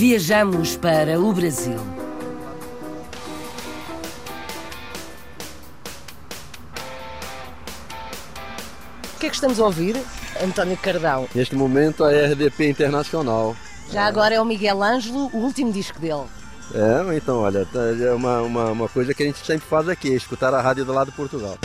Viajamos para o Brasil. O que é que estamos a ouvir, António Cardão? Neste momento a RDP Internacional. Já agora é o Miguel Ângelo, o último disco dele. É, então, olha, tá, é uma, uma, uma coisa que a gente sempre faz aqui, escutar a rádio do lado de Portugal.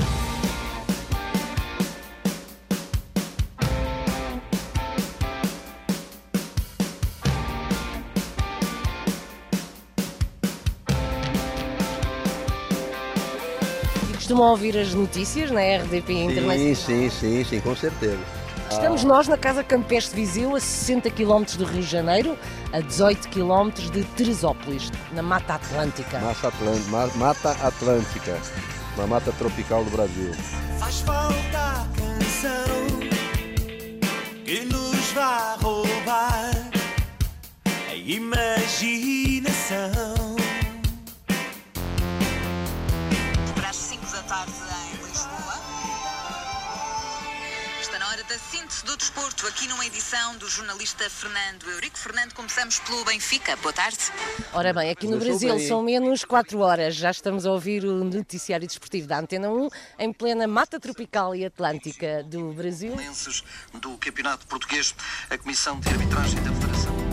Costumam ouvir as notícias na RDP Internacional? Sim, sim, sim, sim, com certeza. Estamos nós na Casa Campestre Viseu, a 60 km do Rio de Janeiro, a 18 km de Teresópolis, na Mata Atlântica. Mata Atlântica, Mata Atlântica, uma mata tropical do Brasil. Faz falta a canção que nos vai roubar a imaginação. para as 5 da tarde da síntese do desporto, aqui numa edição do jornalista Fernando Eurico. Fernando, começamos pelo Benfica. Boa tarde. Ora bem, aqui no Brasil são menos 4 horas. Já estamos a ouvir o noticiário desportivo da Antena 1, em plena Mata Tropical e Atlântica do Brasil. Do Campeonato Português, a Comissão de Arbitragem da Federação.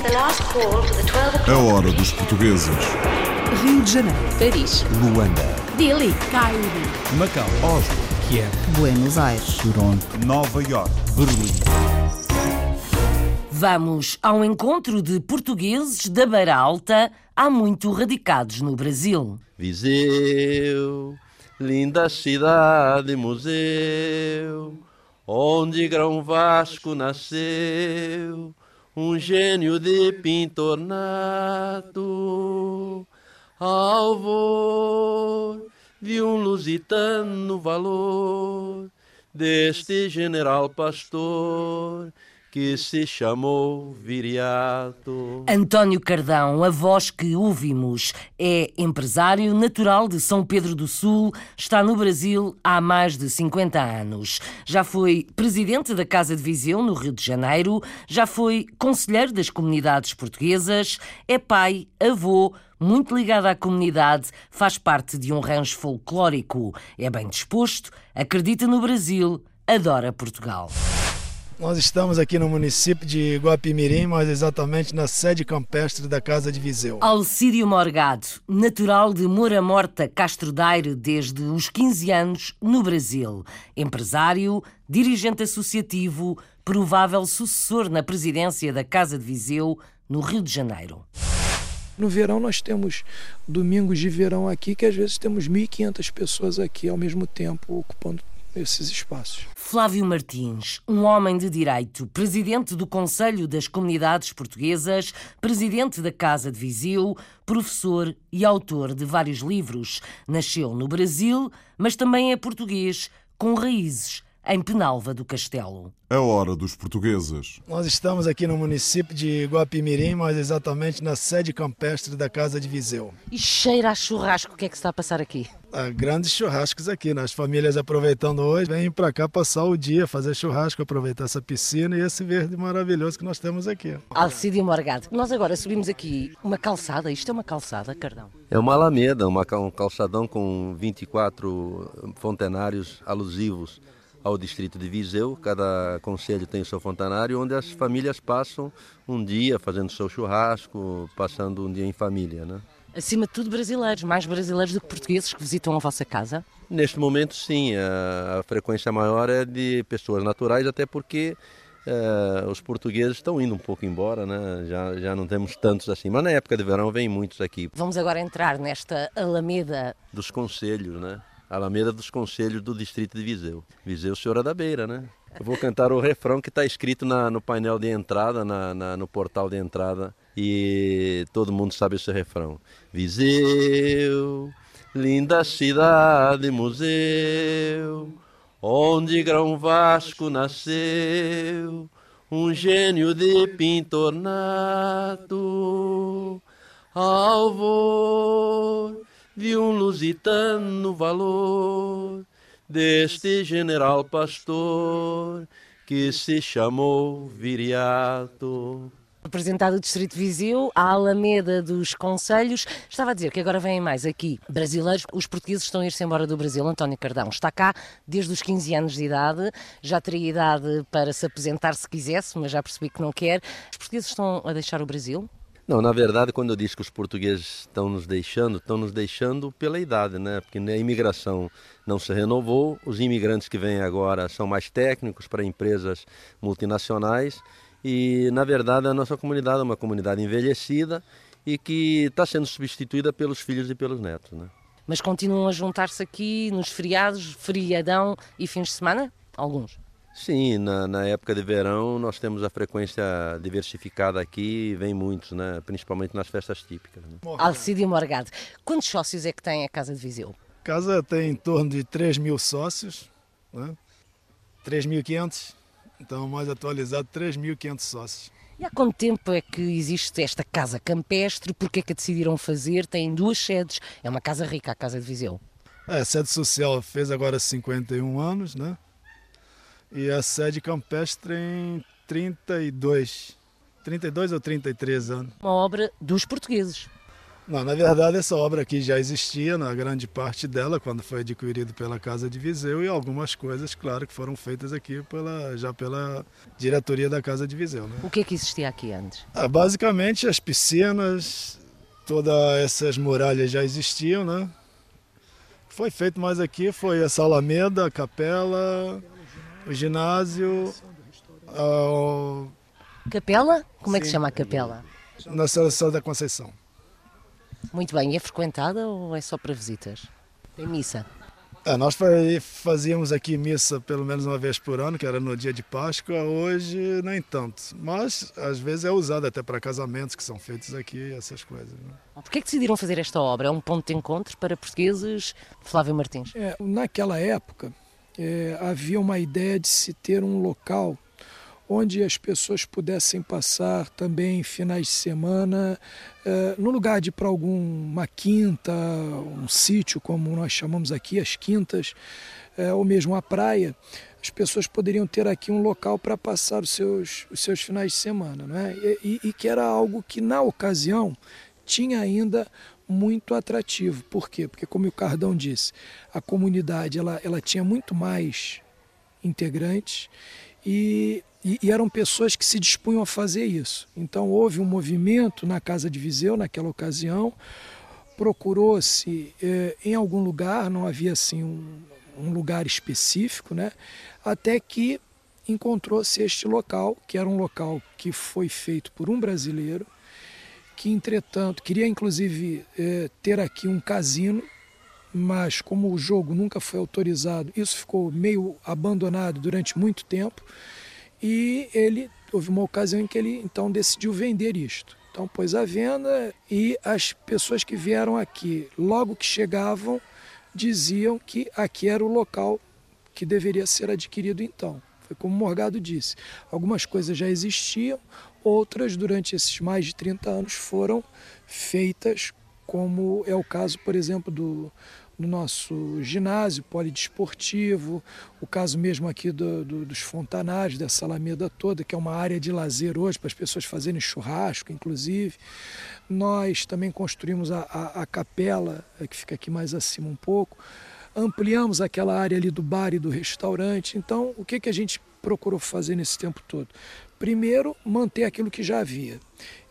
A hora dos portugueses. Rio de Janeiro, Paris, Luanda. Dili, Cairo, Macau, Oslo. Kiev, Buenos Aires, Toronto. Nova York. Berlim. Vamos ao encontro de portugueses da Beira Alta, há muito radicados no Brasil. Viseu, linda cidade museu, onde Grão Vasco nasceu, um gênio de pintor nato, alvor de um lusitano valor, deste general pastor que se chamou Viriato. António Cardão, a voz que ouvimos, é empresário natural de São Pedro do Sul, está no Brasil há mais de 50 anos. Já foi presidente da Casa de Viseu, no Rio de Janeiro, já foi conselheiro das comunidades portuguesas, é pai, avô, muito ligado à comunidade, faz parte de um rancho folclórico, é bem disposto, acredita no Brasil, adora Portugal. Nós estamos aqui no município de Guapimirim, mais exatamente na sede campestre da Casa de Viseu. Alcídio Morgado, natural de Moura Morta, Castro Daire, desde os 15 anos no Brasil. Empresário, dirigente associativo, provável sucessor na presidência da Casa de Viseu, no Rio de Janeiro. No verão nós temos domingos de verão aqui, que às vezes temos 1.500 pessoas aqui ao mesmo tempo ocupando esses espaços. Flávio Martins, um homem de direito, presidente do Conselho das Comunidades Portuguesas, presidente da Casa de Viseu, professor e autor de vários livros. Nasceu no Brasil, mas também é português, com raízes em Penalva do Castelo. A hora dos portugueses. Nós estamos aqui no município de Guapimirim, mais exatamente na sede campestre da Casa de Viseu. E cheira a churrasco, o que é que se está a passar aqui? Há grandes churrascos aqui, né? as famílias aproveitando hoje, vêm para cá passar o dia, fazer churrasco, aproveitar essa piscina e esse verde maravilhoso que nós temos aqui. Alcídio Morgado. Nós agora subimos aqui uma calçada, isto é uma calçada, Cardão. É uma alameda, uma, um calçadão com 24 fontenários alusivos ao distrito de Viseu. Cada conselho tem o seu fontenário, onde as famílias passam um dia fazendo seu churrasco, passando um dia em família. Né? Acima de tudo, brasileiros, mais brasileiros do que portugueses que visitam a vossa casa. Neste momento, sim, a, a frequência maior é de pessoas naturais, até porque eh, os portugueses estão indo um pouco embora, né? já, já não temos tantos assim. Mas na época de verão vem muitos aqui, Vamos agora entrar nesta alameda. dos conselhos, né? Alameda dos Conselhos do Distrito de Viseu. Viseu, Senhora da Beira, né? Eu vou cantar o refrão que está escrito na- no painel de entrada, na- na- no portal de entrada. e todo mundo sabe esse refrão. Viseu, linda cidade, museu, onde Grão Vasco nasceu, um gênio de pintor nato, alvor de um lusitano valor deste general pastor que se chamou Viriato. Representado o Distrito Viseu, a Alameda dos Conselhos. Estava a dizer que agora vêm mais aqui brasileiros. Os portugueses estão a ir-se embora do Brasil. António Cardão está cá desde os 15 anos de idade. Já teria idade para se apresentar se quisesse, mas já percebi que não quer. Os portugueses estão a deixar o Brasil? Não, na verdade, quando eu digo que os portugueses estão nos deixando, estão nos deixando pela idade, né? Porque a imigração não se renovou, os imigrantes que vêm agora são mais técnicos para empresas multinacionais e, na verdade, a nossa comunidade é uma comunidade envelhecida e que está sendo substituída pelos filhos e pelos netos, né? Mas continuam a juntar-se aqui nos feriados, feriadão e fins de semana? Alguns. Sim, na, na, época de verão nós temos a frequência diversificada aqui, vem muitos, né? principalmente nas festas típicas. Né? Alcide Morgado, quantos sócios é que tem a Casa de Viseu? A casa tem em torno de 3 mil sócios, né? 3.500, então mais atualizado, 3.500 sócios. E há quanto tempo é que existe esta casa campestre? Porquê é que a decidiram fazer? Tem duas sedes, é uma casa rica, a Casa de Viseu. É, a sede social fez agora 51 anos, né? E a sede campestre em 32, 32 ou 33 anos. Uma obra dos portugueses. Não, na verdade essa obra aqui já existia, na grande parte dela, quando foi adquirido pela Casa de Viseu, e algumas coisas, claro, que foram feitas aqui pela, já pela diretoria da Casa de Viseu. Né? O que é que existia aqui antes? Ah, basicamente as piscinas, todas essas muralhas já existiam, né? Foi feito mais aqui, foi essa alameda, a capela, o ginásio. Uh, capela? Como é que se chama a capela? Na Seleção da Conceição. Muito bem, e é frequentada ou é só para visitas? Tem missa? É, nós fazíamos aqui missa pelo menos uma vez por ano, que era no dia de Páscoa, hoje nem tanto. Mas às vezes é usada até para casamentos que são feitos aqui, essas coisas. Né? Por que, é que decidiram fazer esta obra? É um ponto de encontro para portugueses? Flávio Martins. É, naquela época, é, havia uma ideia de se ter um local onde as pessoas pudessem passar também finais de semana, é, no lugar de para alguma quinta, um sítio, como nós chamamos aqui, as quintas, é, ou mesmo a praia, as pessoas poderiam ter aqui um local para passar os seus, os seus finais de semana. Né? E, e, e que era algo que, na ocasião, tinha ainda muito atrativo. Por quê? Porque, como o Cardão disse, a comunidade ela, ela tinha muito mais integrantes e, e, e, eram pessoas que se dispunham a fazer isso. Então, houve um movimento na Casa de Viseu naquela ocasião, procurou-se eh, em algum lugar, não havia assim um, um lugar específico, né? até que encontrou-se este local, que era um local que foi feito por um brasileiro que entretanto queria inclusive é, ter aqui um casino, mas como o jogo nunca foi autorizado, isso ficou meio abandonado durante muito tempo e ele houve uma ocasião em que ele então decidiu vender isto. Então pôs à venda e as pessoas que vieram aqui, logo que chegavam, diziam que aqui era o local que deveria ser adquirido então. Foi como Morgado disse, algumas coisas já existiam, outras durante esses mais de 30 anos foram feitas, como é o caso, por exemplo, do, do nosso ginásio polidesportivo, o caso mesmo aqui do, do, dos fontanários, dessa alameda toda, que é uma área de lazer hoje para as pessoas fazerem churrasco, inclusive. Nós também construímos a, a, a capela, é, que fica aqui mais acima um pouco, ampliamos aquela área ali do bar e do restaurante. Então, o que, que a gente procurou fazer nesse tempo todo? Primeiro, manter aquilo que já havia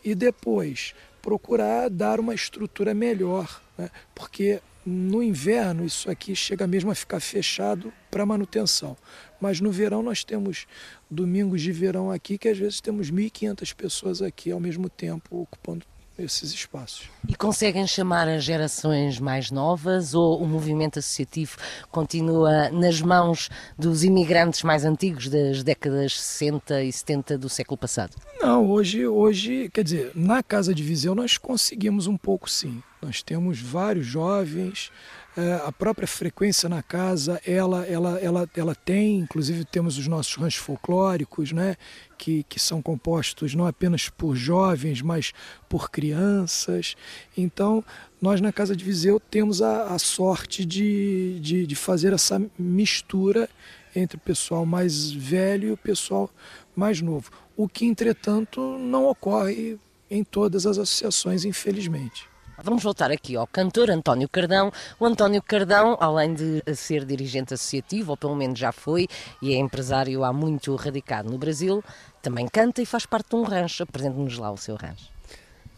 e depois procurar dar uma estrutura melhor, né? porque no inverno isso aqui chega mesmo a ficar fechado para manutenção. Mas no verão nós temos domingos de verão aqui que às vezes temos 1.500 pessoas aqui ao mesmo tempo ocupando esses espaços. E conseguem chamar as gerações mais novas ou o movimento associativo continua nas mãos dos imigrantes mais antigos das décadas 60 e 70 do século passado? Não, hoje, hoje, quer dizer, na Casa de Viseu nós conseguimos um pouco sim. Nós temos vários jovens, a própria frequência na casa, ela, ela, ela, ela tem, inclusive temos os nossos ranchos folclóricos, né, que, que são compostos não apenas por jovens, mas por crianças. Então, nós na Casa de Viseu temos a, a sorte de, de, de fazer essa mistura entre o pessoal mais velho e o pessoal mais novo. O que, entretanto, não ocorre em todas as associações, infelizmente. Vamos voltar aqui ao cantor António Cardão. O António Cardão, além de ser dirigente associativo, ou pelo menos já foi, e é empresário há muito radicado no Brasil, também canta e faz parte de um rancho. Apresente-nos lá o seu rancho.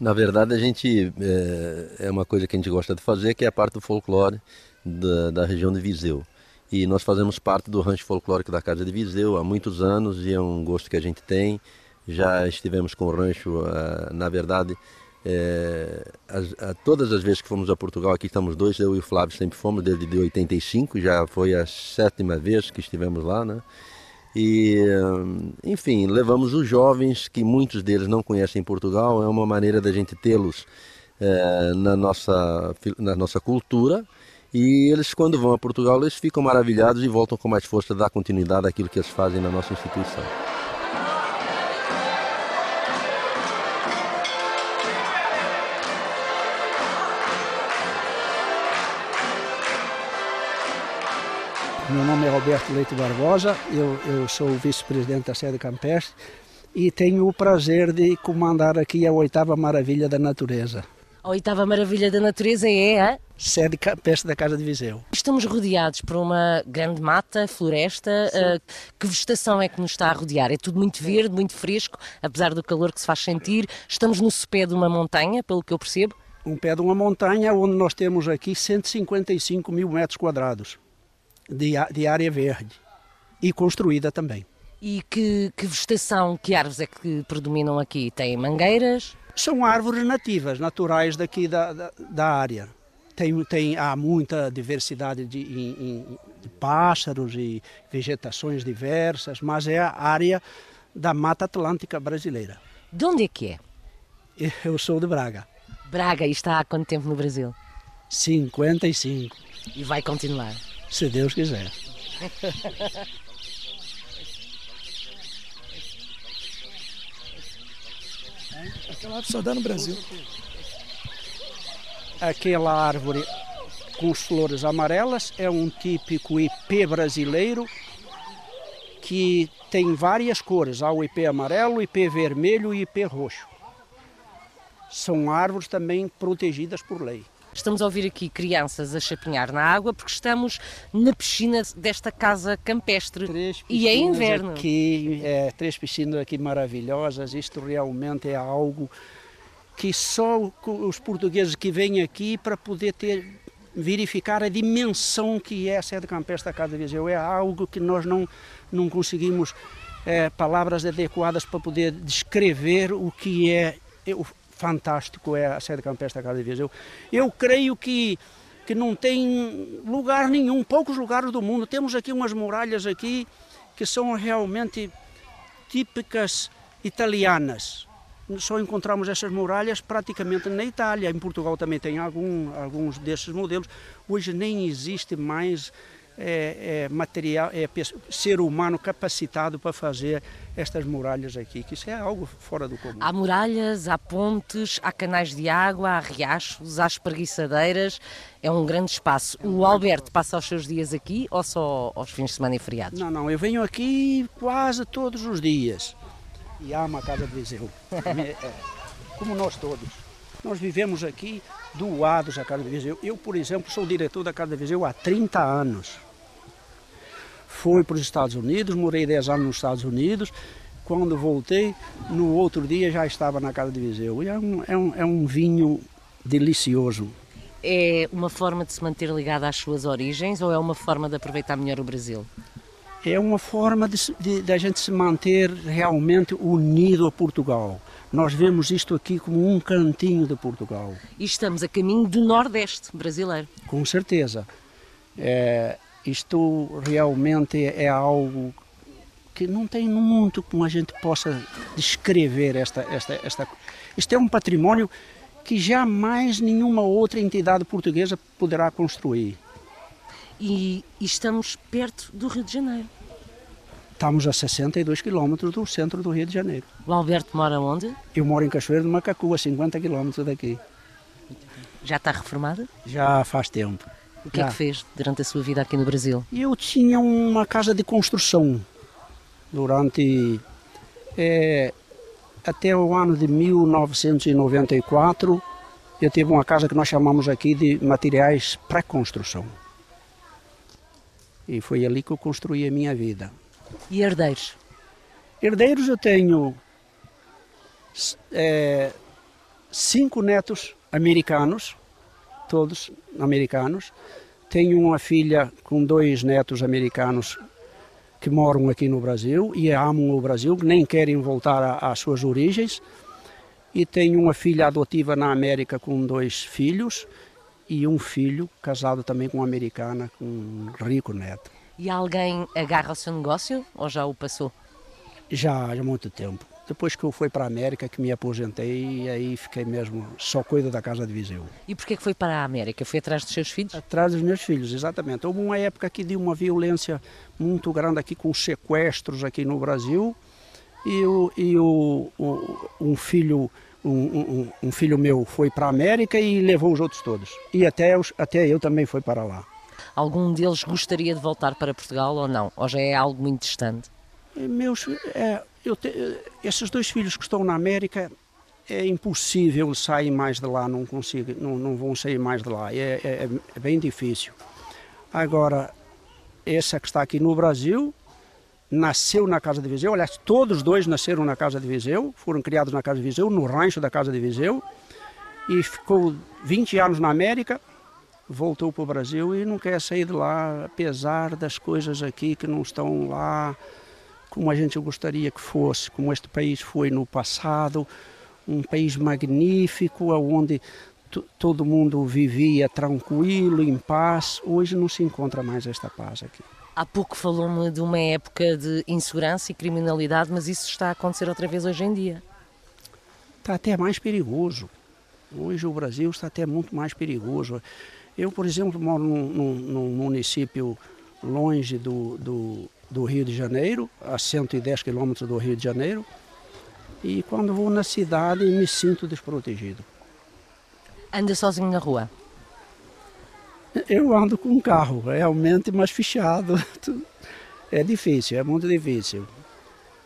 Na verdade, a gente é, é, uma coisa que a gente gosta de fazer, que é a parte do folclore da, da região de Viseu. E nós fazemos parte do rancho folclórico da Casa de Viseu há muitos anos e é um gosto que a gente tem. Já estivemos com o rancho, uh, na verdade, é, a, todas as vezes que fomos a Portugal, aqui estamos dois, eu e o Flávio sempre fomos, desde de 85, já foi a sétima vez que estivemos lá, né? E, enfim, levamos os jovens, que muitos deles não conhecem Portugal, é uma maneira da gente tê-los é, na, nossa, na nossa cultura. E eles, quando vão a Portugal, eles ficam maravilhados e voltam com mais força, dar continuidade àquilo que eles fazem na nossa instituição. Meu nome é Roberto Leite Barbosa, eu, eu sou vice-presidente da sede campestre e tenho o prazer de comandar aqui a oitava maravilha da natureza. A oitava maravilha da natureza é a sede campestre da Casa de Viseu. Estamos rodeados por uma grande mata, floresta. Uh, que vegetação é que nos está a rodear? É tudo muito verde, muito fresco, apesar do calor que se faz sentir. Estamos no sopé de uma montanha, pelo que eu percebo. Um pé de uma montanha onde nós temos aqui 155 mil metros quadrados de, de área verde e construída também. E que, que, vegetação, que árvores é que predominam aqui? Tem mangueiras? São árvores nativas, naturais daqui da, da, da área. Tem, tem, há muita diversidade de, de, de pássaros e vegetações diversas, mas é a área da Mata Atlântica brasileira. De onde é que é? Eu sou de Braga. Braga, e está há quanto tempo no Brasil? 55. E vai continuar? Se Deus quiser. Aquela árvore só dá no Brasil. Aquela árvore com flores amarelas é um típico IP brasileiro que tem várias cores. Há o IP amarelo, o IP vermelho e o IP roxo. São árvores também protegidas por lei. Estamos a ouvir aqui crianças a chapinhar na água porque estamos na piscina desta casa campestre e é inverno. Aqui, é, três piscinas aqui maravilhosas. Isto realmente é algo que só os portugueses que vêm aqui para poder ter verificar a dimensão que é a sede campestre da Casa de Viseu. É algo que nós não, não conseguimos é, palavras adequadas para poder descrever o que é fantástico é a sede campestre da Casa de Viseu. Eu creio que, que não tem lugar nenhum, poucos lugares do mundo. Temos aqui umas muralhas aqui que são realmente típicas italianas. Só encontramos essas muralhas praticamente na Itália. Em Portugal também tem algum, alguns desses modelos. Hoje nem existe mais é, é, material, é ser humano capacitado para fazer estas muralhas aqui, que isso é algo fora do comum. Há muralhas, há pontes, há canais de água, há riachos, há espreguiçadeiras, é um grande espaço. O Alberto passa os seus dias aqui ou só aos fins de semana e feriados? Não, não, eu venho aqui quase todos os dias e amo a Casa de Viseu, é, como nós todos. Nós vivemos aqui doados à Casa de Viseu. Eu, por exemplo, sou diretor da Casa de Viseu há 30 anos. Fui para os Estados Unidos, morei 10 anos nos Estados Unidos. Quando voltei, no outro dia já estava na Casa de Viseu. E é um, é um, é um vinho delicioso. É uma forma de se manter ligado às suas origens ou é uma forma de aproveitar melhor o Brasil? É uma forma de, de, de a gente se manter realmente unido a Portugal. Nós vemos isto aqui como um cantinho de Portugal. E estamos a caminho do Nordeste brasileiro. Com certeza. É, isto realmente é algo que não tem muito como a gente possa descrever esta, esta, esta. Isto é um património que jamais nenhuma outra entidade portuguesa poderá construir. E, e estamos perto do Rio de Janeiro. Estamos a 62 quilómetros do centro do Rio de Janeiro. O Alberto mora onde? Eu moro em Cachoeiro de Macacu, a 50 quilómetros daqui. Já está reformado? Já faz tempo. O que Já. é que fez durante a sua vida aqui no Brasil? Eu tinha uma casa de construção durante é, até o ano de 1994. Eu tive uma casa que nós chamamos aqui de materiais pré-construção. E foi ali que eu construí a minha vida. E herdeiros? Herdeiros eu tenho é, cinco netos americanos, todos americanos. Tenho uma filha com dois netos americanos que moram aqui no Brasil e amam o Brasil, nem querem voltar às suas origens. E tenho uma filha adotiva na América com dois filhos e um filho casado também com uma americana, com um rico neto. E alguém agarra o seu negócio ou já o passou? Já, há muito tempo. Depois que eu fui para a América, que me aposentei, aí fiquei mesmo, só cuido da casa de Viseu. E porquê que foi para a América? Foi atrás dos seus filhos? Atrás dos meus filhos, exatamente. Houve uma época aqui de uma violência muito grande aqui com sequestros aqui no Brasil. E, o, e o, o um filho um, um, um, filho meu foi para a América e levou os outros todos. E até, os, até eu também fui para lá. Algum deles gostaria de voltar para Portugal ou não? Ou já é algo muito distante? Meus, é, eu te, esses dois filhos que estão na América, é impossível sair mais de lá, não consigo, não, não vão sair mais de lá, é, é, é bem difícil. Agora, essa que está aqui no Brasil, nasceu na Casa de Viseu, aliás, todos os dois nasceram na Casa de Viseu, foram criados na Casa de Viseu, no rancho da Casa de Viseu, e ficou 20 anos na América, voltou para o Brasil e não quer sair de lá, apesar das coisas aqui que não estão lá como a gente gostaria que fosse, como este país foi no passado, um país magnífico, onde todo mundo vivia tranquilo, em paz. Hoje não se encontra mais esta paz aqui. Há pouco falou-me de uma época de insegurança e criminalidade, mas isso está a acontecer outra vez hoje em dia. Está até mais perigoso. Hoje o Brasil está até muito mais perigoso. Eu, por exemplo, moro num, num, num município longe do, do, do, Rio de Janeiro, a 110 quilômetros do Rio de Janeiro, e quando vou na cidade me sinto desprotegido. Anda sozinho na rua? Eu ando com um carro, realmente, mas fechado. É difícil, é muito difícil.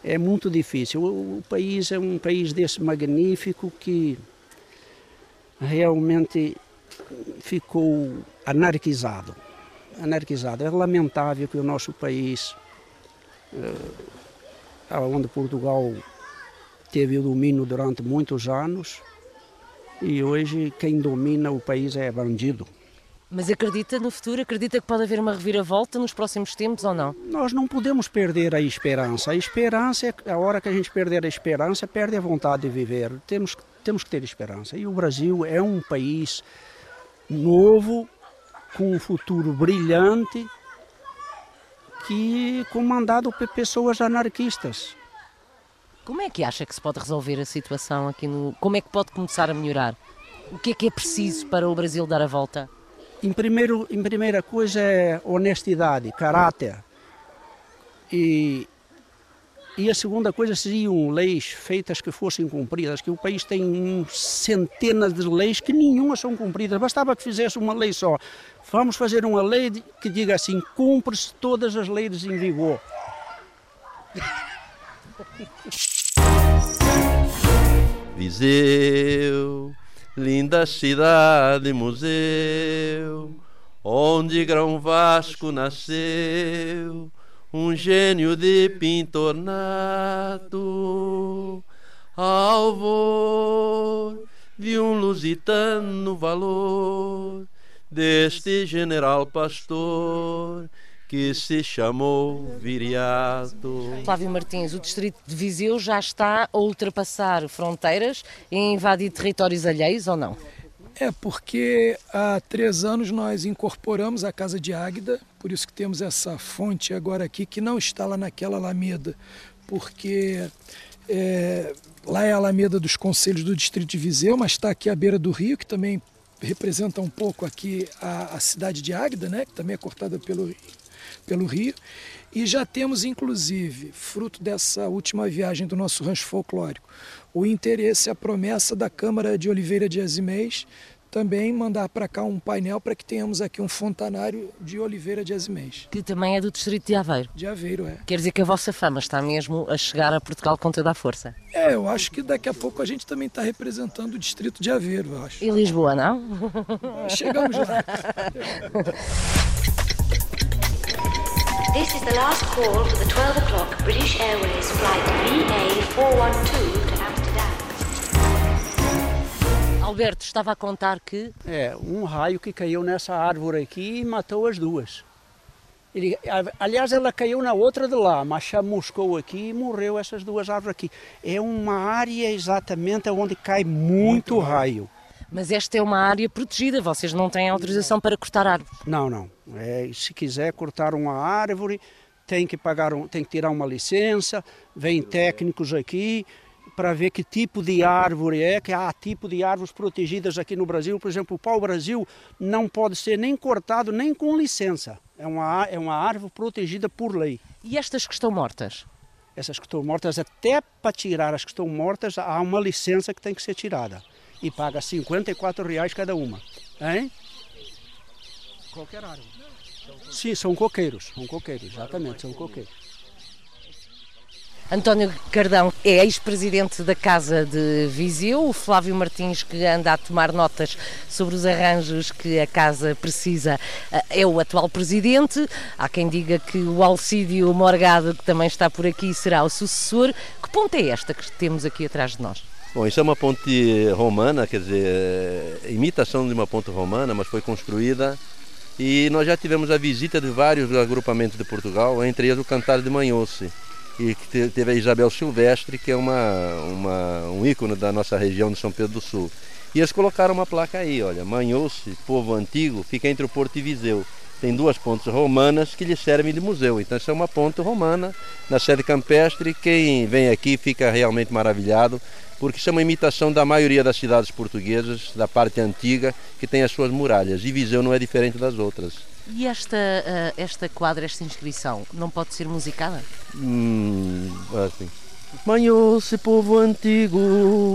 É muito difícil. O, o país é um país desse magnífico que realmente ficou anarquizado. Anarquizado. É lamentável que o nosso país, eh, onde Portugal teve o domínio durante muitos anos, e hoje quem domina o país é bandido. Mas acredita no futuro? Acredita que pode haver uma reviravolta nos próximos tempos ou não? Nós não podemos perder a esperança. A esperança, é a hora que a gente perder a esperança, perde a vontade de viver. Temos, temos que ter esperança. E o Brasil é um país novo, com um futuro brilhante, que comandado por pessoas anarquistas. Como é que acha que se pode resolver a situação aqui no. Como é que pode começar a melhorar? O que é que é preciso para o Brasil dar a volta? Em, primeiro, em primeira coisa é honestidade, caráter. E e a segunda coisa seriam leis feitas que fossem cumpridas, que o país tem centenas de leis que nenhuma são cumpridas. Bastava que fizesse uma lei só. Vamos fazer uma lei que diga assim: cumpre-se todas as leis em vigor. Viseu, linda cidade museu, onde Grão Vasco nasceu um gênio de pintor nato, alvor de um lusitano valor, deste general pastor que se chamou Viriato. Flávio Martins, o distrito de Viseu já está a ultrapassar fronteiras e invadir territórios alheios ou não? É porque há três anos nós incorporamos a Casa de Águida, por isso que temos essa fonte agora aqui, que não está lá naquela Alameda, porque é, lá é a Alameda dos Conselhos do Distrito de Viseu, mas está aqui à beira do rio, que também representa um pouco aqui a, a cidade de Águida, né, que também é cortada pelo, pelo rio. E já temos, inclusive, fruto dessa última viagem do nosso rancho folclórico, o interesse, a promessa da Câmara de Oliveira de Azimês também mandar para cá um painel para que tenhamos aqui um fontanário de Oliveira de Azimês. Que também é do distrito de Aveiro. De Aveiro, é. Quer dizer que a vossa fama está mesmo a chegar a Portugal com toda a força. É, eu acho que daqui a pouco a gente também está representando o distrito de Aveiro, eu acho. E Lisboa, não? Chegamos lá. This is the last call for the 12 o'clock British Airways flight VA412 Alberto estava a contar que. É, um raio que caiu nessa árvore aqui e matou as duas. Ele, aliás, ela caiu na outra de lá, mas chamuscou aqui e morreu essas duas árvores aqui. É uma área exatamente onde cai muito raio. Mas esta é uma área protegida, vocês não têm autorização para cortar árvores. Não, não. É, se quiser cortar uma árvore, tem que pagar, um, tem que tirar uma licença, vem técnicos aqui para ver que tipo de árvore é, que há tipo de árvores protegidas aqui no Brasil. Por exemplo, o pau-brasil não pode ser nem cortado nem com licença. É uma, é uma árvore protegida por lei. E estas que estão mortas? Essas que estão mortas, até para tirar as que estão mortas, há uma licença que tem que ser tirada. E paga 54 reais cada uma. Hein? Qualquer árvore. Sim, são coqueiros. São coqueiros, exatamente, são coqueiros. António Cardão é ex-presidente da Casa de Viseu, o Flávio Martins, que anda a tomar notas sobre os arranjos que a Casa precisa, é o atual presidente. Há quem diga que o Alcídio Morgado, que também está por aqui, será o sucessor. Que ponte é esta que temos aqui atrás de nós? Bom, isso é uma ponte romana, quer dizer, imitação de uma ponte romana, mas foi construída e nós já tivemos a visita de vários agrupamentos de Portugal, entre eles o Cantar de Manhoce e que teve a Isabel Silvestre, que é uma, uma, um ícone da nossa região de São Pedro do Sul. E eles colocaram uma placa aí, olha, Manhoce, povo antigo, fica entre o Porto e Viseu. Tem duas pontes romanas que lhe servem de museu. Então essa é uma ponte romana na sede campestre. Quem vem aqui fica realmente maravilhado, porque isso é uma imitação da maioria das cidades portuguesas, da parte antiga, que tem as suas muralhas. E Viseu não é diferente das outras. E esta, uh, esta quadra, esta inscrição, não pode ser musicada? Hum, assim. Manhou-se povo antigo,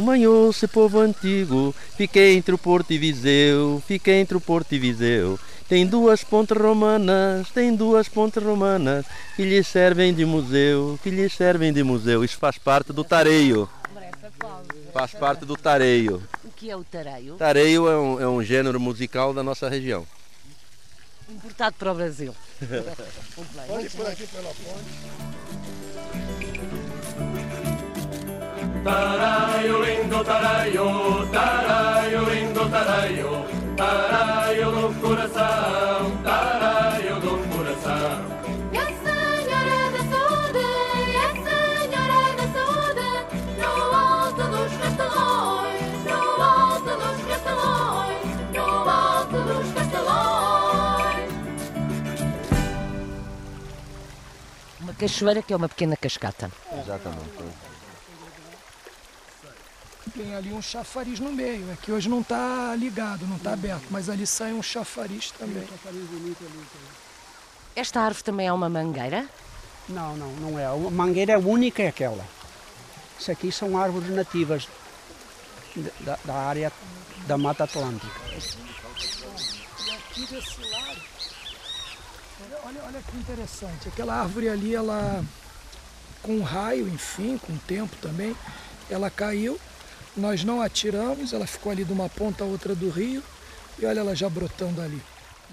manhou-se povo antigo, fiquei entre o Porto e Viseu, fiquei entre o Porto e Viseu. Tem duas pontes romanas, tem duas pontes romanas, que lhe servem de museu, que lhe servem de museu. Isso faz parte do tareio. Faz parte do tareio. O que é o tareio? Tareio é um, é um gênero musical da nossa região. Importado para o Brasil. Muito bem. Pode por aqui pela ponte. Taraio lindo, taraio, taraio lindo, taraio, taraio do coração, cachoeira que é uma pequena cascata. Exatamente. Tem ali um chafariz no meio, é que hoje não está ligado, não está aberto, mas ali sai um chafariz também. Esta árvore também é uma mangueira? Não, não, não é. A mangueira única é aquela. Isso aqui são árvores nativas da, da área da Mata Atlântica. E aqui desse lado Olha, olha que interessante, aquela árvore ali, ela com um raio, enfim, com o tempo também, ela caiu, nós não atiramos, ela ficou ali de uma ponta a outra do rio e olha ela já brotando ali.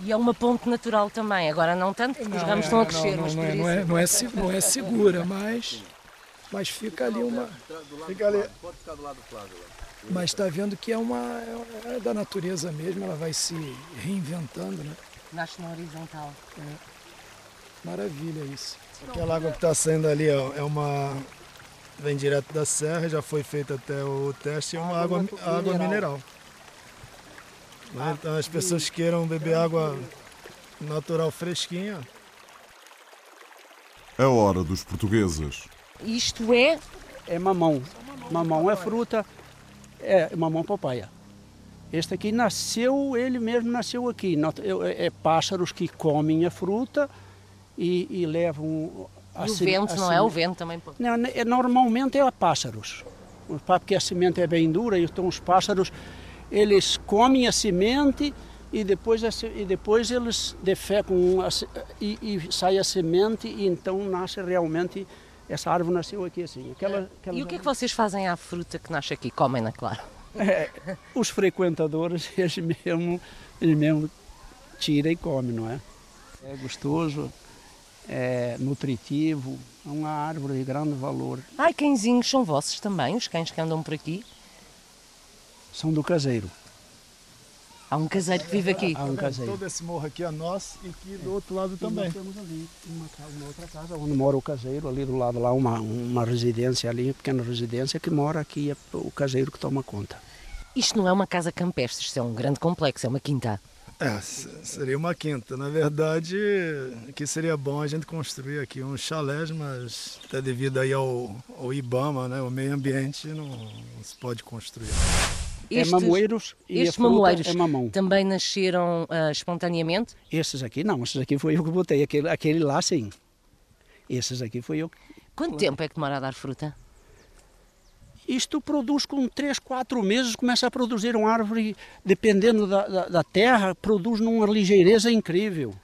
E é uma ponte natural também, agora não tanto porque não, os ramos é, estão a crescer, não, mas não, é, não, é, não, é, não é segura, mas, mas fica ali uma. Fica ali. Pode ficar do lado do Flávio. Mas está vendo que é uma é da natureza mesmo, ela vai se reinventando, né? Nasce na horizontal. É. Maravilha isso. Aquela água que está saindo ali ó, é uma. vem direto da serra, já foi feito até o teste, é uma água, água, água mineral. Né? Então as pessoas queiram beber água natural fresquinha. A hora dos portugueses. Isto é? É mamão. Mamão é fruta, é mamão papaya. Este aqui nasceu, ele mesmo nasceu aqui. É, é pássaros que comem a fruta e, e levam... A e o vento, não é o vento também? Não, é, normalmente é pássaros. Porque a semente é bem dura, então os pássaros, eles comem a semente e depois, e depois eles defecam a, e, e sai a semente e então nasce realmente essa árvore nasceu aqui assim. Aquela, aquela... E o que é que vocês fazem à fruta que nasce aqui? Comem-na, claro. É, os frequentadores, eles mesmo, eles mesmo tiram e comem, não é? É gostoso, é nutritivo, é uma árvore de grande valor. Ai, cãezinhos são vossos também, os cães que andam por aqui? São do caseiro. Há um caseiro que vive aqui. Há um caseiro. Todo esse morro aqui é nosso e aqui do outro lado também. Nós temos ali uma, uma outra casa onde mora o caseiro, ali do lado lá uma, uma residência ali, uma pequena residência que mora aqui é o caseiro que toma conta. Isto não é uma casa campestre, isto é um grande complexo, é uma quinta. É, seria uma quinta. Na verdade, aqui seria bom a gente construir aqui uns chalés, mas até devido aí ao, ao IBAMA, né, o meio ambiente, não, não se pode construir. Estes, é mamoeiros e estes mamoeiros é mamão. também nasceram uh, espontaneamente? Esses aqui não, esses aqui foi eu que botei, aquele, aquele lá sim. Esses aqui foi eu. Quanto tempo é que demora a dar fruta? Isto produz com 3, 4 meses, começa a produzir uma árvore, dependendo da, da, da terra, produz numa ligeireza incrível.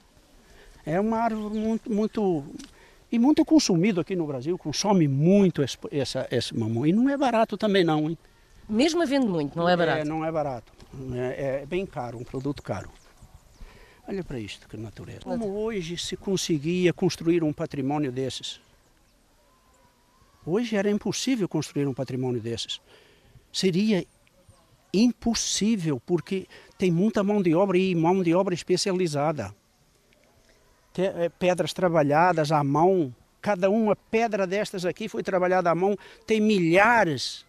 É uma árvore muito, muito e muito consumido aqui no Brasil, consome muito esse, esse, esse mamão. E não é barato também não, hein? Mesmo havendo muito, não é barato? É, não é barato. É, é bem caro, um produto caro. Olha para isto, que natureza. Como hoje se conseguia construir um patrimônio desses? Hoje era impossível construir um patrimônio desses. Seria impossível, porque tem muita mão de obra e mão de obra especializada. Eh, pedras trabalhadas à mão, cada uma pedra destas aqui foi trabalhada à mão, tem milhares,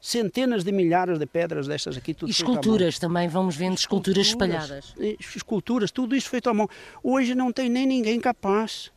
centenas de milhares de pedras destas aqui. Tudo e esculturas também, vamos vendo esculturas, esculturas espalhadas. Esculturas, tudo isso feito à mão. Hoje não tem nem ninguém capaz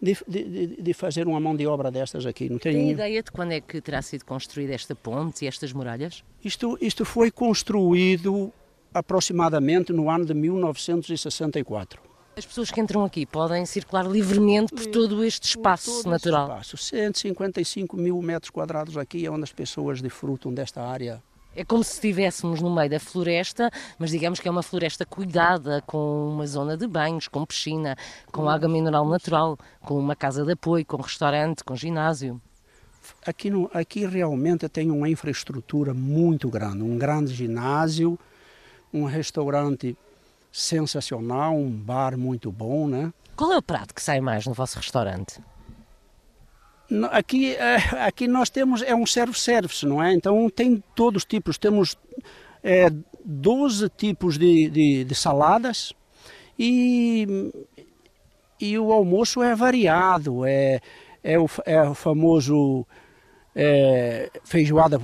de, de, de, fazer uma mão de obra destas aqui. Não tem, tem ideia de quando é que terá sido construída esta ponte e estas muralhas? Isto, isto foi construído aproximadamente no ano de 1964. As pessoas que entram aqui podem circular livremente por todo este espaço todo natural? Espaço. 155 mil metros quadrados aqui é onde as pessoas desfrutam desta área é como se estivéssemos no meio da floresta, mas digamos que é uma floresta cuidada, com uma zona de banhos, com piscina, com água mineral natural, com uma casa de apoio, com restaurante, com ginásio. Aqui, no, aqui realmente tem uma infraestrutura muito grande, um grande ginásio, um restaurante sensacional, um bar muito bom, né? Qual é o prato que sai mais no vosso restaurante? Aqui, é, aqui nós temos, é um self-service, não é? Então tem todos os tipos, temos é, 12 tipos de, de, de saladas e, e o almoço é variado, é, é, o, é o famoso é, feijoada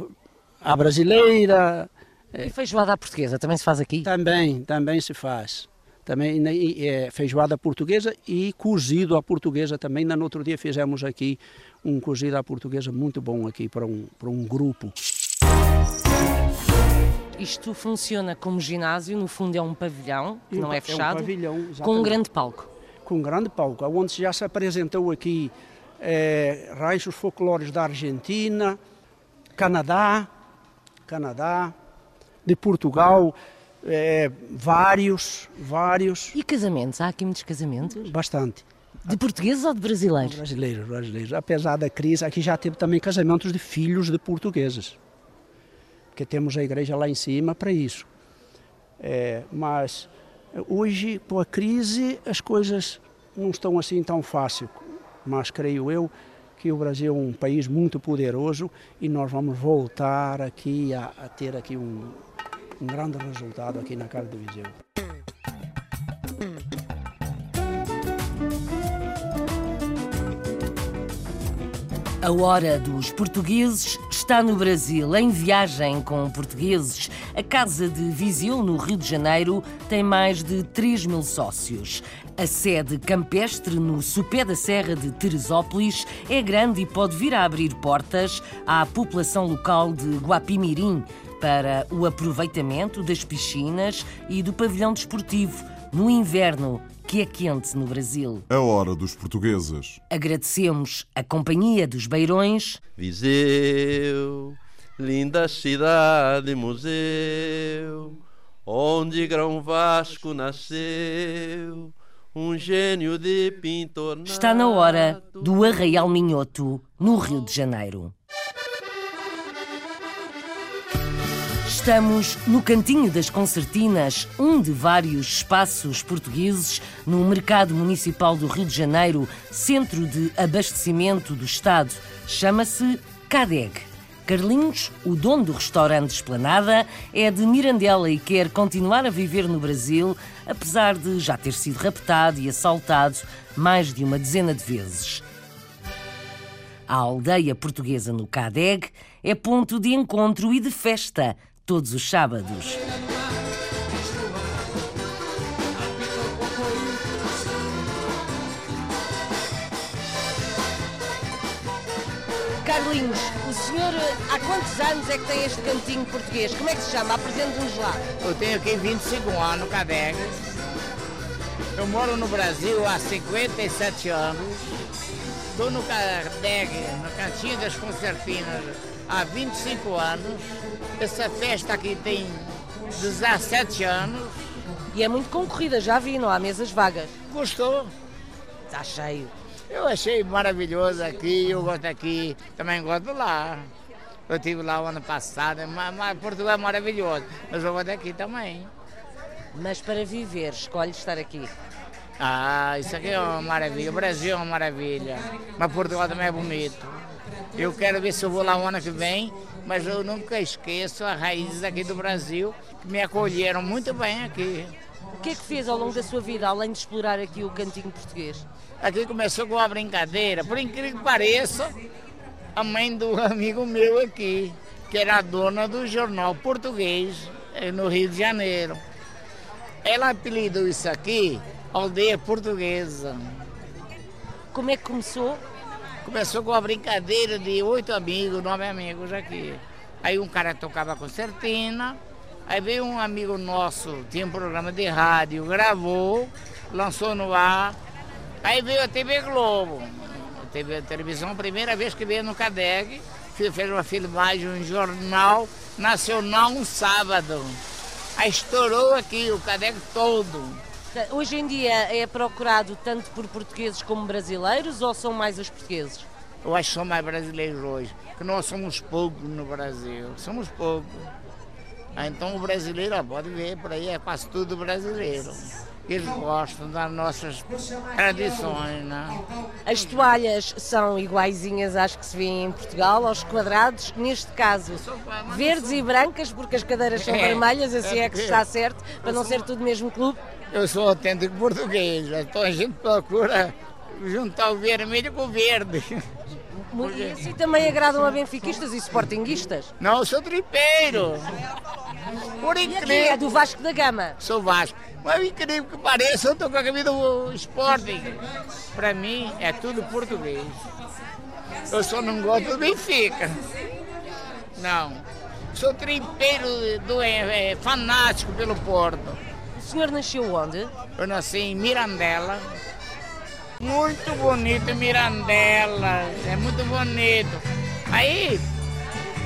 à brasileira. E feijoada à portuguesa também se faz aqui? Também, também se faz também é, feijoada portuguesa e cozido à portuguesa também. No outro dia fizemos aqui um cozido à portuguesa muito bom aqui para um, para um grupo. Isto funciona como ginásio, no fundo é um pavilhão, que não é fechado, é um pavilhão, com um grande palco. Com um grande palco, onde já se apresentou aqui é, ranchos folclóricos da Argentina, Canadá, Canadá, de Portugal, é, vários, vários. E casamentos? Há aqui muitos casamentos? Bastante. De portugueses ou de brasileiros? Brasileiros, brasileiros. Apesar da crise, aqui já teve também casamentos de filhos de portugueses. Porque temos a igreja lá em cima para isso. É, mas hoje, com a crise, as coisas não estão assim tão fácil. Mas creio eu que o Brasil é um país muito poderoso e nós vamos voltar aqui a, a ter aqui um, um grande resultado aqui na Casa de Viseu. A Hora dos Portugueses está no Brasil, em viagem com portugueses. A Casa de Viseu, no Rio de Janeiro, tem mais de 3 mil sócios. A sede campestre no sopé da Serra de Teresópolis é grande e pode vir a abrir portas à população local de Guapimirim para o aproveitamento das piscinas e do pavilhão desportivo no inverno que é quente no Brasil. A hora dos portugueses. Agradecemos a companhia dos Beirões. Viseu, linda cidade museu, onde Grão Vasco nasceu, um gênio de pintor. Está na hora do Arraial Minhoto, no Rio de Janeiro. Estamos no Cantinho das Concertinas, um de vários espaços portugueses no Mercado Municipal do Rio de Janeiro, centro de abastecimento do Estado. Chama-se CADEG. Carlinhos, o dono do restaurante Esplanada, é de Mirandela e quer continuar a viver no Brasil, apesar de já ter sido raptado e assaltado mais de uma dezena de vezes. A aldeia portuguesa no CADEG é ponto de encontro e de festa todos os sábados. Carlinhos, o senhor há quantos anos é que tem este cantinho português? Como é que se chama? Apresente-nos lá. Eu tenho aqui 25 anos, Cadega. Eu moro no Brasil há 57 anos. Estou no Cadeg, no Cantinho das Concertinas, há 25 anos. Essa festa aqui tem 17 anos. E é muito concorrida, já vi, não há mesas vagas. Gostou? Está cheio. Eu achei maravilhoso aqui, eu gosto aqui, também gosto lá. Eu estive lá o ano passado, mas, mas Portugal é maravilhoso, mas eu gosto aqui também. Mas para viver, escolhe estar aqui. Ah, isso aqui é uma maravilha. O Brasil é uma maravilha. Mas Portugal também é bonito. Eu quero ver se eu vou lá o ano que vem, mas eu nunca esqueço as raízes aqui do Brasil, que me acolheram muito bem aqui. O que é que fez ao longo da sua vida, além de explorar aqui o cantinho português? Aqui começou com uma brincadeira, por incrível que pareça, a mãe do amigo meu aqui, que era a dona do jornal português eh, no Rio de Janeiro. Ela apelidou isso aqui aldeia portuguesa. Como é que começou? Começou com uma brincadeira de oito amigos, nove amigos aqui. Aí um cara tocava concertina, aí veio um amigo nosso, tinha um programa de rádio, gravou, lançou no ar. Aí veio a TV Globo, a, TV, a televisão, a primeira vez que veio no CADEG, fez uma filmagem, um jornal nacional um sábado. Aí estourou aqui o CADEG todo. Hoje em dia é procurado tanto por portugueses como brasileiros ou são mais os portugueses? Eu acho que são mais brasileiros hoje, que nós somos poucos no Brasil, somos poucos. Ah, então o brasileiro, ó, pode ver, por aí é quase tudo brasileiro. Eles gostam das nossas tradições, né? As toalhas são iguaizinhas às que se vêem em Portugal, aos quadrados, neste caso verdes e brancas, porque as cadeiras são É, vermelhas, assim é que está certo, para não ser tudo mesmo clube. Eu sou autêntico português, então a gente procura juntar o vermelho com o verde. E assim também agradam a benfiquistas e sportinguistas. Não, eu sou tripeiro. Por incrível. é do Vasco da Gama. Sou Vasco. Mas incrível que pareça, eu estou com a camisa do Sporting. Para mim é tudo português. Eu só não gosto do Benfica. Não. Sou tripeiro do é, é, fanático pelo Porto. Senhor nasceu onde? Eu nasci em Mirandela. Muito bonito Mirandela, é muito bonito. Aí,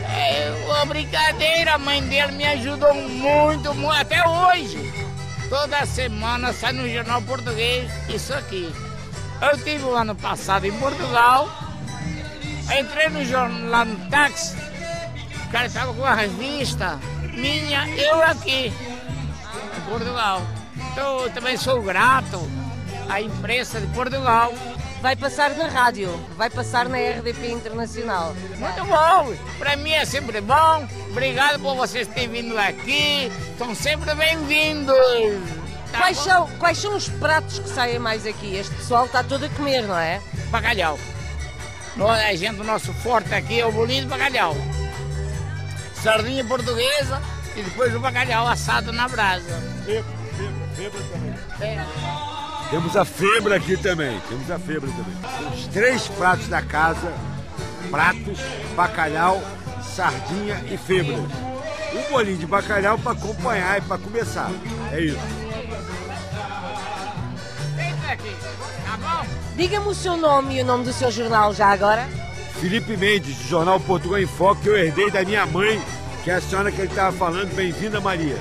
é uma brincadeira, a mãe dele me ajudou muito, muito, até hoje. Toda semana sai no jornal português isso aqui. Eu tive o ano passado em Portugal, entrei no jornal lá no táxi, o cara estava com a revista minha, eu aqui, Portugal. Então, também sou grato à imprensa de Portugal. Vai passar na rádio, vai passar na RDP Internacional. Muito bom, para mim é sempre bom. Obrigado por vocês terem vindo aqui, estão sempre bem-vindos. Tá Quais bom? são, quais são os pratos que saem mais aqui? Este pessoal está todo a comer, não é? Bacalhau. A gente, o nosso forte aqui é o bolinho de bacalhau. Sardinha portuguesa e depois o bacalhau assado na brasa. Febra, febra, febra também. É. Temos a febra aqui também. Temos a febra também. Os três pratos da casa: pratos, bacalhau, sardinha e febra. Um bolinho de bacalhau para acompanhar e para começar. É isso. Tá? Diga-me o seu nome e o nome do seu jornal já agora. Felipe Mendes, do jornal Portugal em Foco, que eu herdei da minha mãe, que é a senhora que ele estava falando. Bem-vinda, Maria.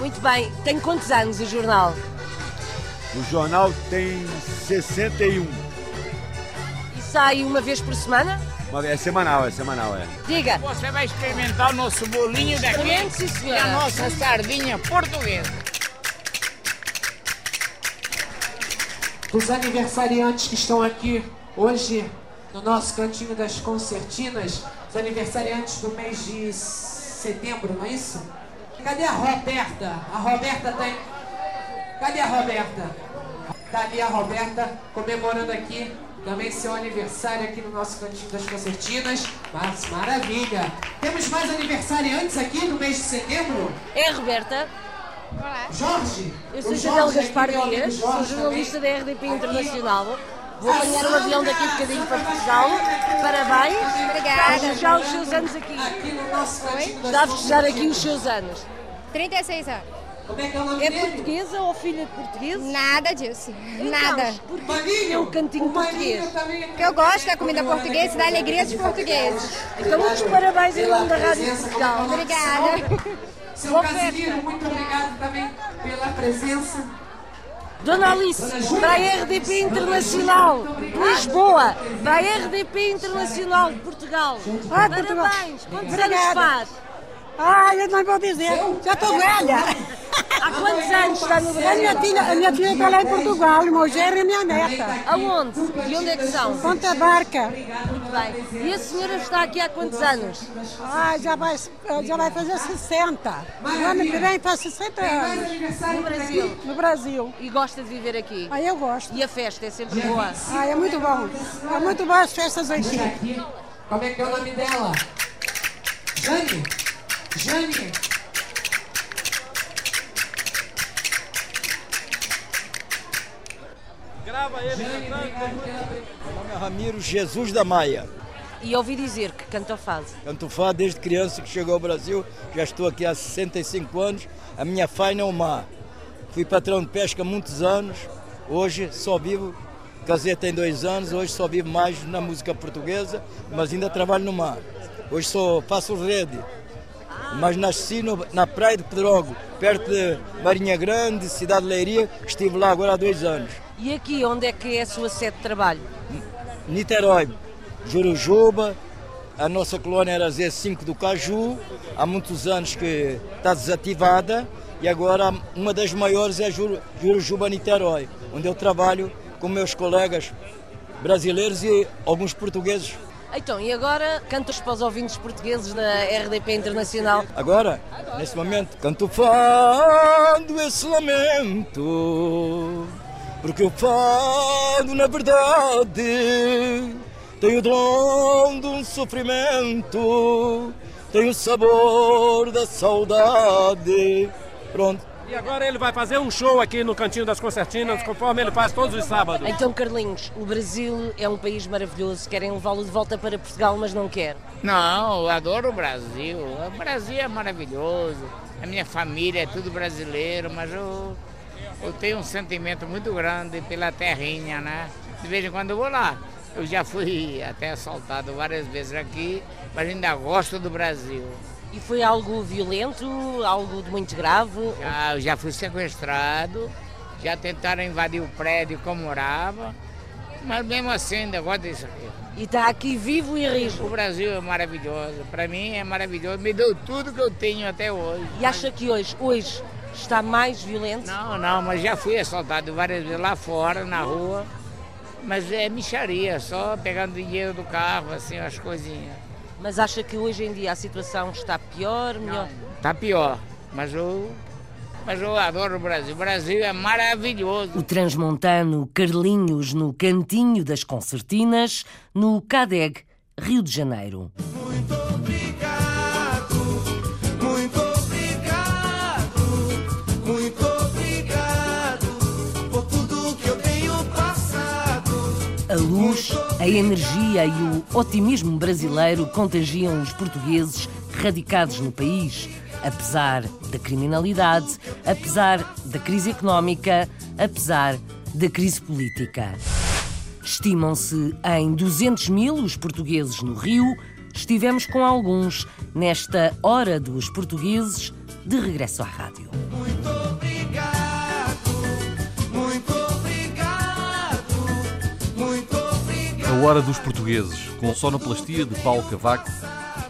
Muito bem. Tem quantos anos o jornal? O jornal tem 61. E sai uma vez por semana? É semanal, é semanal, é. Diga. Você vai experimentar o nosso bolinho daqui sim, e a nossa sardinha portuguesa. Os aniversariantes que estão aqui hoje no nosso cantinho das concertinas, os aniversariantes do mês de setembro, não é isso? Cadê a Roberta? A Roberta tem. Cadê a Roberta? Tá ali a Roberta comemorando aqui também seu aniversário aqui no nosso cantinho das concertinas. Mas maravilha! Temos mais aniversariantes aqui no mês de setembro? É, Roberta? Jorge! Eu sou O Isabel Gaspar aqui, Dias, sou jornalista da RDP também. Internacional. Vou apanhar um avião daqui um bocadinho para Portugal. Parabéns. Está a festejar os seus anos aqui. Está a festejar aqui os seus anos. 36 anos. Como é que é É portuguesa ou filha de português? Nada disso. Então, Nada. É um cantinho português. O que eu gosto da comida portuguesa e da alegria dos portugueses. Então, muitos parabéns em nome da Rádio Portugal. Obrigada. Seu Casimiro, muito obrigado também pela presença. Dona Alice, para a RDP Internacional, Lisboa, para a RDP Internacional de Portugal. Ah. Parabéns. Quantos anos faz? Ah, eu não vou dizer, já estou velha. Há quantos anos está no A Brasil? minha filha, a minha filha está lá em Portugal, o meu genro e a minha neta. Aonde? E onde é que são? Ponta Barca. Muito bem. E a senhora está aqui há quantos anos? Ah, já vai, já vai fazer 60. No ano que vem faz 60 anos. No Brasil. No Brasil. E gosta de viver aqui? Ah, eu gosto. E a festa é sempre boa? Ah, é muito bom. É muito bom as festas aqui. Como é que é o nome dela? Jane? Jane? Grava ele cantando. Meu nome é Ramiro Jesus da Maia. E ouvi dizer que canta fase. Canto fado desde criança que chegou ao Brasil. Já estou aqui há 65 anos. A minha faina é o mar. Fui patrão de pesca há muitos anos. Hoje só vivo, casei tem dois anos, hoje só vivo mais na música portuguesa, mas ainda trabalho no mar. Hoje só faço rede. Mas nasci no- na praia de Pedrogo, perto de Marinha Grande, cidade de Leiria. Estive lá agora há dois anos. E aqui, onde é que é a sua sede de trabalho? Niterói, Jurujuba, a nossa colónia era Z5 do Caju, há muitos anos que está desativada e agora uma das maiores é Juru- Jurujuba Niterói, onde eu trabalho com meus colegas brasileiros e alguns portugueses. Então, e agora cantas para os ouvintes portugueses da RDP Internacional. Agora, nesse momento, canto fado esse lamento, porque o fado, na verdade, tem o dom de um sofrimento, tem o sabor da saudade. Pronto. E agora ele vai fazer um show aqui no Cantinho das Concertinas, conforme ele faz todos os sábados. Então, Carlinhos, o Brasil é um país maravilhoso, querem levá-lo de volta para Portugal, mas não quer. Não, eu adoro o Brasil. O Brasil é maravilhoso. A minha família é tudo brasileiro, mas eu, eu tenho um sentimento muito grande pela terrinha, né? De vez em quando eu vou lá. Eu já fui até assaltado várias vezes aqui, mas ainda gosto do Brasil. E foi algo violento, algo de muito grave? Já, eu já fui sequestrado, já tentaram invadir o prédio que eu morava, mas mesmo assim ainda gosto disso aqui. E está aqui vivo e rijo. O Brasil é maravilhoso, para mim é maravilhoso, me deu tudo que eu tenho até hoje. E acha que hoje, hoje, está mais violento? Não, não, mas já fui assaltado várias vezes lá fora, na rua, mas é micharia, só pegando dinheiro do carro, assim, as coisinhas. Mas acha que hoje em dia a situação está pior, melhor? Tá pior, mas eu, Mas eu adoro o Brasil. O Brasil é maravilhoso. O transmontano Carlinhos no Cantinho das Concertinas, no CADEG, Rio de Janeiro. Muito A luz, a energia e o otimismo brasileiro contagiam os portugueses radicados no país, apesar da criminalidade, apesar da crise económica, apesar da crise política. Estimam-se em 200 mil os portugueses no Rio. Estivemos com alguns nesta Hora dos Portugueses de regresso à rádio. A Hora dos Portugueses, com sonoplastia de Paulo Cavaco,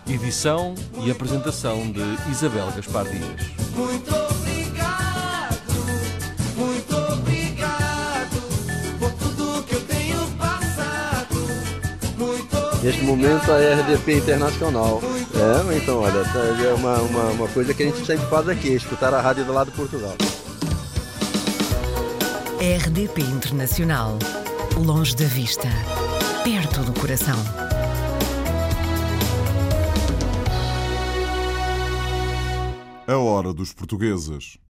edição e apresentação de Isabel Gaspar Dias. Muito obrigado, muito obrigado por tudo que eu tenho passado. Muito Neste momento a RDP Internacional. É, então olha, é uma, uma, uma coisa que a gente sempre faz aqui, escutar a rádio do lado de Portugal. RDP Internacional. Longe da vista, perto do coração. A hora dos portugueses.